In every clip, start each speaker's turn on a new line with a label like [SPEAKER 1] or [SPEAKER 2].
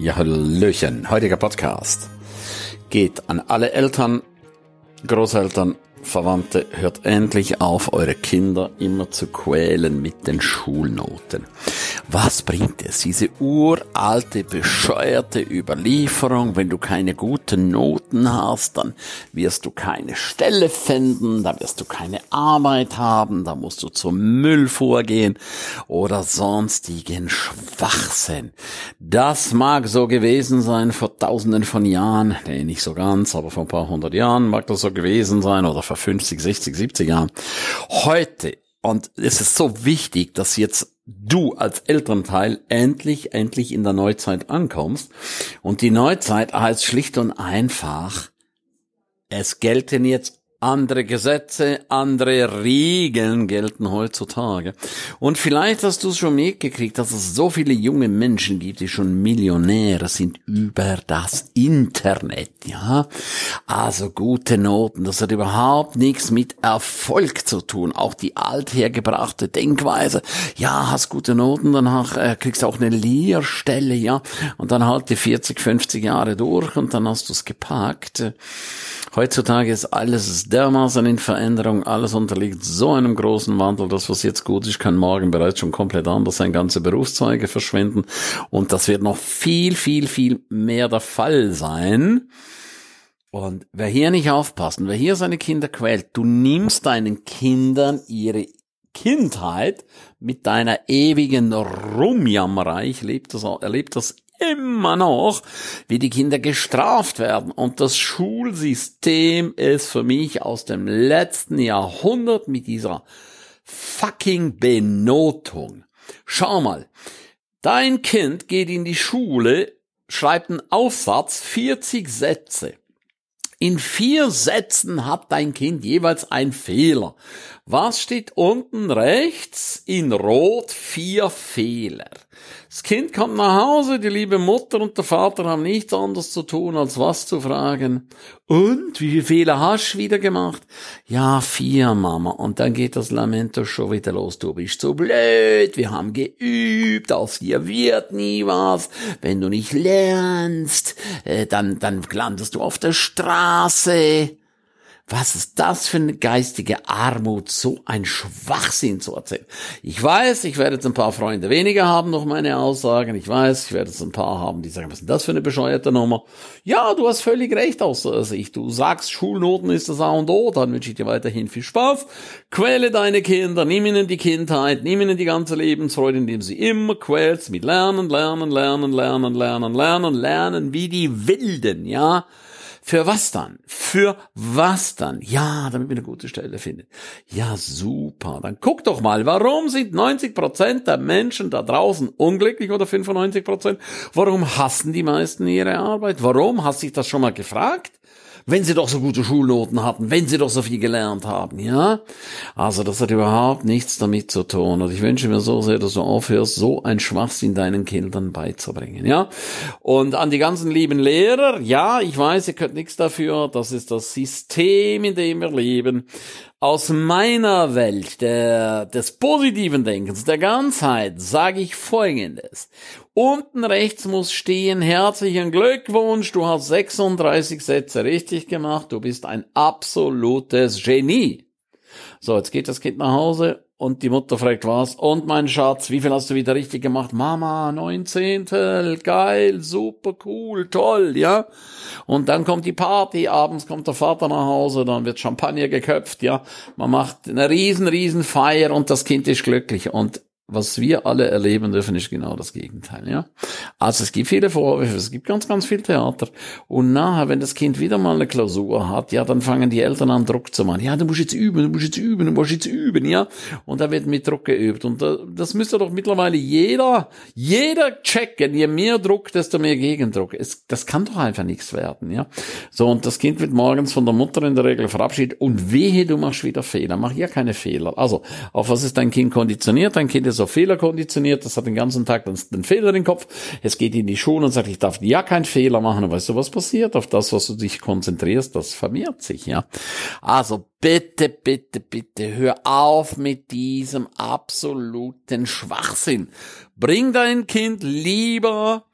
[SPEAKER 1] Ja, Hallöchen. Heutiger Podcast geht an alle Eltern, Großeltern, Verwandte, hört endlich auf, eure Kinder immer zu quälen mit den Schulnoten. Was bringt es? Diese uralte, bescheuerte Überlieferung, wenn du keine guten Noten hast, dann wirst du keine Stelle finden, dann wirst du keine Arbeit haben, da musst du zum Müll vorgehen oder sonstigen Schwachsinn. Das mag so gewesen sein vor tausenden von Jahren, nee, nicht so ganz, aber vor ein paar hundert Jahren mag das so gewesen sein oder vor 50, 60, 70 Jahren. Heute, und es ist so wichtig, dass jetzt du als Elternteil endlich, endlich in der Neuzeit ankommst. Und die Neuzeit heißt schlicht und einfach, es gelten jetzt andere Gesetze, andere Regeln gelten heutzutage. Und vielleicht hast du es schon mitgekriegt, dass es so viele junge Menschen gibt, die schon Millionäre sind über das Internet, ja. Also gute Noten, das hat überhaupt nichts mit Erfolg zu tun. Auch die althergebrachte Denkweise, ja, hast gute Noten, danach äh, kriegst du auch eine Lehrstelle, ja. Und dann halt die 40, 50 Jahre durch und dann hast du es gepackt. Heutzutage ist alles dermaßen in Veränderung, alles unterliegt so einem großen Wandel, das was jetzt gut ist, kann morgen bereits schon komplett anders sein, ganze Berufszeuge verschwinden. Und das wird noch viel, viel, viel mehr der Fall sein. Und wer hier nicht aufpasst, wer hier seine Kinder quält, du nimmst deinen Kindern ihre Kindheit mit deiner ewigen Rumjammerei, ich erlebe das, erlebe das immer noch, wie die Kinder gestraft werden. Und das Schulsystem ist für mich aus dem letzten Jahrhundert mit dieser fucking Benotung. Schau mal, dein Kind geht in die Schule, schreibt einen Aufsatz, 40 Sätze. In vier Sätzen hat dein Kind jeweils ein Fehler. Was steht unten rechts? In Rot vier Fehler. Das Kind kommt nach Hause, die liebe Mutter und der Vater haben nichts anderes zu tun, als was zu fragen. Und, wie viele Fehler hast du wieder gemacht? Ja, vier, Mama. Und dann geht das Lamento schon wieder los. Du bist so blöd, wir haben geübt, aus dir wird nie was. Wenn du nicht lernst, äh, dann, dann landest du auf der Straße. Was ist das für eine geistige Armut, so ein Schwachsinn zu erzählen? Ich weiß, ich werde jetzt ein paar Freunde weniger haben durch meine Aussagen. Ich weiß, ich werde jetzt ein paar haben, die sagen, was ist denn das für eine bescheuerte Nummer? Ja, du hast völlig recht aus der Sicht. Du sagst, Schulnoten ist das A und O, dann wünsche ich dir weiterhin viel Spaß. Quäle deine Kinder, nimm ihnen die Kindheit, nimm ihnen die ganze Lebensfreude, indem sie immer quälst mit Lernen, Lernen, Lernen, Lernen, Lernen, Lernen, Lernen, wie die Wilden, ja? Für was dann? Für was dann? Ja, damit wir eine gute Stelle finden. Ja, super. Dann guck doch mal, warum sind 90 Prozent der Menschen da draußen unglücklich oder 95 Prozent? Warum hassen die meisten ihre Arbeit? Warum? Hast du dich das schon mal gefragt? Wenn sie doch so gute Schulnoten hatten, wenn sie doch so viel gelernt haben, ja? Also das hat überhaupt nichts damit zu tun. Und ich wünsche mir so sehr, dass du aufhörst, so ein Schwachsinn deinen Kindern beizubringen, ja? Und an die ganzen lieben Lehrer, ja, ich weiß, ihr könnt nichts dafür, das ist das System, in dem wir leben aus meiner Welt der, des positiven Denkens, der Ganzheit, sage ich Folgendes. Unten rechts muss stehen, herzlichen Glückwunsch, du hast 36 Sätze richtig gemacht, du bist ein absolutes Genie. So, jetzt geht das Kind nach Hause und die Mutter fragt was. Und mein Schatz, wie viel hast du wieder richtig gemacht? Mama, neunzehntel, geil, super cool, toll, ja. Und dann kommt die Party, abends kommt der Vater nach Hause, dann wird Champagner geköpft, ja. Man macht eine riesen, riesen Feier und das Kind ist glücklich. Und was wir alle erleben dürfen, ist genau das Gegenteil, ja. Also es gibt viele Vorwürfe, es gibt ganz, ganz viel Theater. Und nachher, wenn das Kind wieder mal eine Klausur hat, ja, dann fangen die Eltern an, Druck zu machen. Ja, du musst jetzt üben, du musst jetzt üben, du musst jetzt üben, ja. Und da wird mit Druck geübt. Und das müsste doch mittlerweile jeder, jeder checken. Je mehr Druck, desto mehr Gegendruck. Es, das kann doch einfach nichts werden, ja. So, und das Kind wird morgens von der Mutter in der Regel verabschiedet. Und wehe, du machst wieder Fehler. Mach ja keine Fehler. Also, auf was ist dein Kind konditioniert? Dein Kind ist auf Fehler konditioniert, das hat den ganzen Tag den, den Fehler im Kopf. Es geht in die Schule und sagt, ich darf ja keinen Fehler machen. Und weißt du, was passiert? Auf das, was du dich konzentrierst, das vermehrt sich, ja. Also bitte, bitte, bitte, hör auf mit diesem absoluten Schwachsinn. Bring dein Kind lieber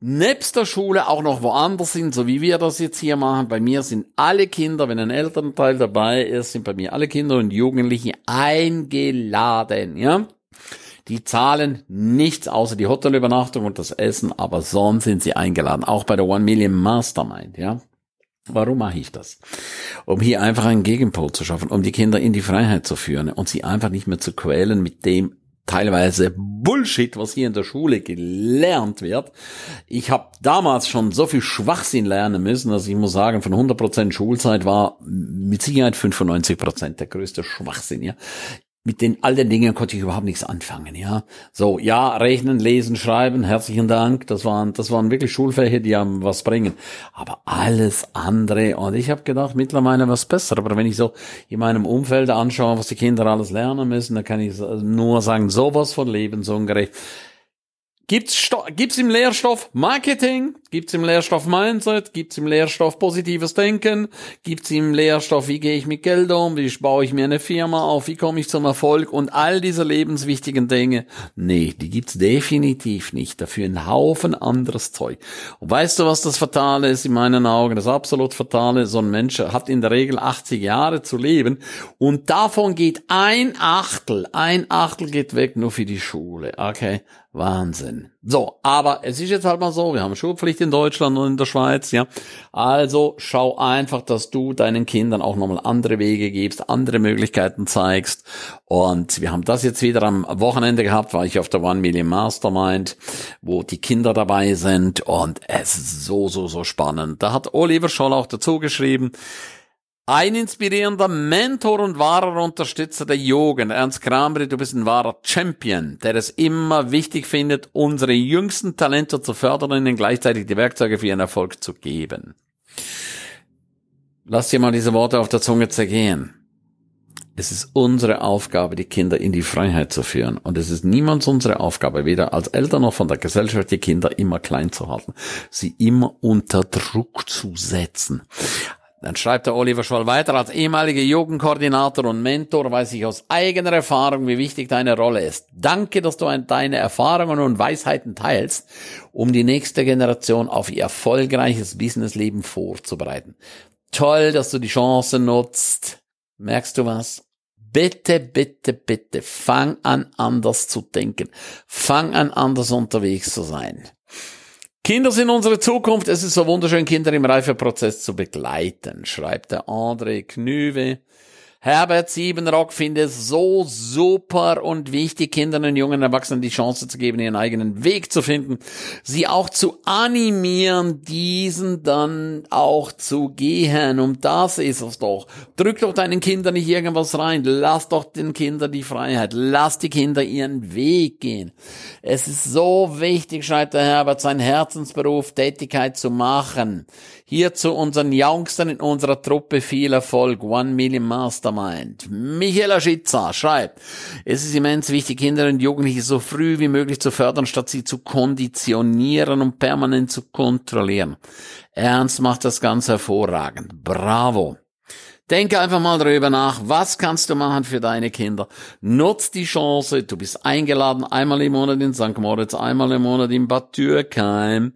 [SPEAKER 1] nebst der Schule auch noch woanders sind, so wie wir das jetzt hier machen. Bei mir sind alle Kinder, wenn ein Elternteil dabei ist, sind bei mir alle Kinder und Jugendliche eingeladen, ja. Die zahlen nichts außer die Hotelübernachtung und das Essen, aber sonst sind sie eingeladen. Auch bei der One Million Mastermind, ja. Warum mache ich das? Um hier einfach einen Gegenpol zu schaffen, um die Kinder in die Freiheit zu führen und sie einfach nicht mehr zu quälen mit dem teilweise Bullshit, was hier in der Schule gelernt wird. Ich habe damals schon so viel Schwachsinn lernen müssen, dass ich muss sagen, von 100% Schulzeit war mit Sicherheit 95% der größte Schwachsinn. Ja mit den all den Dingen konnte ich überhaupt nichts anfangen, ja. So, ja, rechnen, lesen, schreiben, herzlichen Dank. Das waren, das waren wirklich Schulfächer, die haben was bringen. Aber alles andere, und ich habe gedacht, mittlerweile was besser. Aber wenn ich so in meinem Umfeld anschaue, was die Kinder alles lernen müssen, dann kann ich nur sagen, sowas von lebensungerecht. Gibt's, gibt's im Lehrstoff Marketing? Gibt's im Lehrstoff Mindset? Gibt's im Lehrstoff positives Denken? Gibt's im Lehrstoff, wie gehe ich mit Geld um? Wie baue ich mir eine Firma auf? Wie komme ich zum Erfolg? Und all diese lebenswichtigen Dinge? Nee, die gibt's definitiv nicht. Dafür ein Haufen anderes Zeug. Und weißt du, was das Fatale ist in meinen Augen? Das absolut Fatale, so ein Mensch hat in der Regel 80 Jahre zu leben und davon geht ein Achtel, ein Achtel geht weg nur für die Schule. Okay? Wahnsinn. So, aber es ist jetzt halt mal so, wir haben Schulpflicht in Deutschland und in der Schweiz, ja. Also schau einfach, dass du deinen Kindern auch nochmal andere Wege gibst, andere Möglichkeiten zeigst. Und wir haben das jetzt wieder am Wochenende gehabt, war ich auf der One Million Mastermind, wo die Kinder dabei sind und es ist so, so, so spannend. Da hat Oliver Scholl auch dazu geschrieben, ein inspirierender Mentor und wahrer Unterstützer der Jugend. Ernst Kramri, du bist ein wahrer Champion, der es immer wichtig findet, unsere jüngsten Talente zu fördern und ihnen gleichzeitig die Werkzeuge für ihren Erfolg zu geben. Lass dir mal diese Worte auf der Zunge zergehen. Es ist unsere Aufgabe, die Kinder in die Freiheit zu führen. Und es ist niemals unsere Aufgabe, weder als Eltern noch von der Gesellschaft, die Kinder immer klein zu halten, sie immer unter Druck zu setzen. Dann schreibt der Oliver Schwall weiter, als ehemaliger Jugendkoordinator und Mentor weiß ich aus eigener Erfahrung, wie wichtig deine Rolle ist. Danke, dass du deine Erfahrungen und Weisheiten teilst, um die nächste Generation auf ihr erfolgreiches Businessleben vorzubereiten. Toll, dass du die Chance nutzt. Merkst du was? Bitte, bitte, bitte, fang an anders zu denken. Fang an anders unterwegs zu sein. Kinder sind unsere Zukunft. Es ist so wunderschön, Kinder im Reifeprozess zu begleiten, schreibt der André Knüwe. Herbert Siebenrock findet es so super und wichtig, Kindern und jungen Erwachsenen die Chance zu geben, ihren eigenen Weg zu finden, sie auch zu animieren, diesen dann auch zu gehen. Und das ist es doch. Drück doch deinen Kindern nicht irgendwas rein. Lass doch den Kindern die Freiheit. Lass die Kinder ihren Weg gehen. Es ist so wichtig, schreibt der Herbert, sein Herzensberuf, Tätigkeit zu machen. Hier zu unseren Youngstern in unserer Truppe viel Erfolg. One Million Mastermind. Michaela Schitzer schreibt, es ist immens wichtig, Kinder und Jugendliche so früh wie möglich zu fördern, statt sie zu konditionieren und permanent zu kontrollieren. Ernst macht das ganz hervorragend. Bravo. Denke einfach mal darüber nach, was kannst du machen für deine Kinder. Nutz die Chance, du bist eingeladen, einmal im Monat in St. Moritz, einmal im Monat in Bad Türkheim.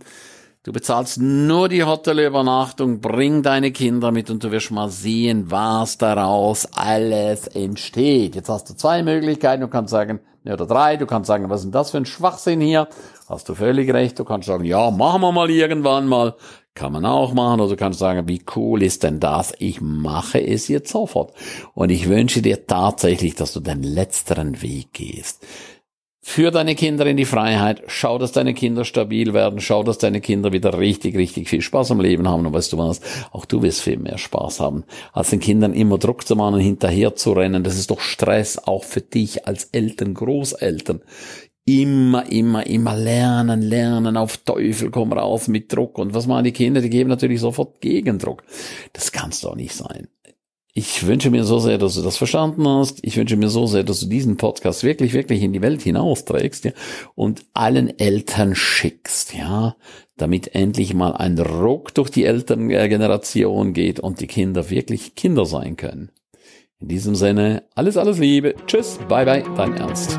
[SPEAKER 1] Du bezahlst nur die Hotelübernachtung, bring deine Kinder mit und du wirst mal sehen, was daraus alles entsteht. Jetzt hast du zwei Möglichkeiten. Du kannst sagen, ne, oder drei, du kannst sagen, was ist denn das für ein Schwachsinn hier? Hast du völlig recht. Du kannst sagen, ja, machen wir mal irgendwann mal. Kann man auch machen. Oder du kannst sagen, wie cool ist denn das? Ich mache es jetzt sofort. Und ich wünsche dir tatsächlich, dass du den letzteren Weg gehst. Führ deine Kinder in die Freiheit, schau, dass deine Kinder stabil werden, schau, dass deine Kinder wieder richtig, richtig viel Spaß am Leben haben. Und weißt du was, auch du wirst viel mehr Spaß haben, als den Kindern immer Druck zu machen und hinterher zu rennen. Das ist doch Stress auch für dich als Eltern, Großeltern. Immer, immer, immer lernen, lernen, auf Teufel komm raus mit Druck. Und was machen die Kinder? Die geben natürlich sofort Gegendruck. Das kann's doch nicht sein. Ich wünsche mir so sehr, dass du das verstanden hast. Ich wünsche mir so sehr, dass du diesen Podcast wirklich, wirklich in die Welt hinausträgst ja, und allen Eltern schickst, ja, damit endlich mal ein Ruck durch die Elterngeneration geht und die Kinder wirklich Kinder sein können. In diesem Sinne, alles, alles Liebe. Tschüss, bye bye, dein Ernst.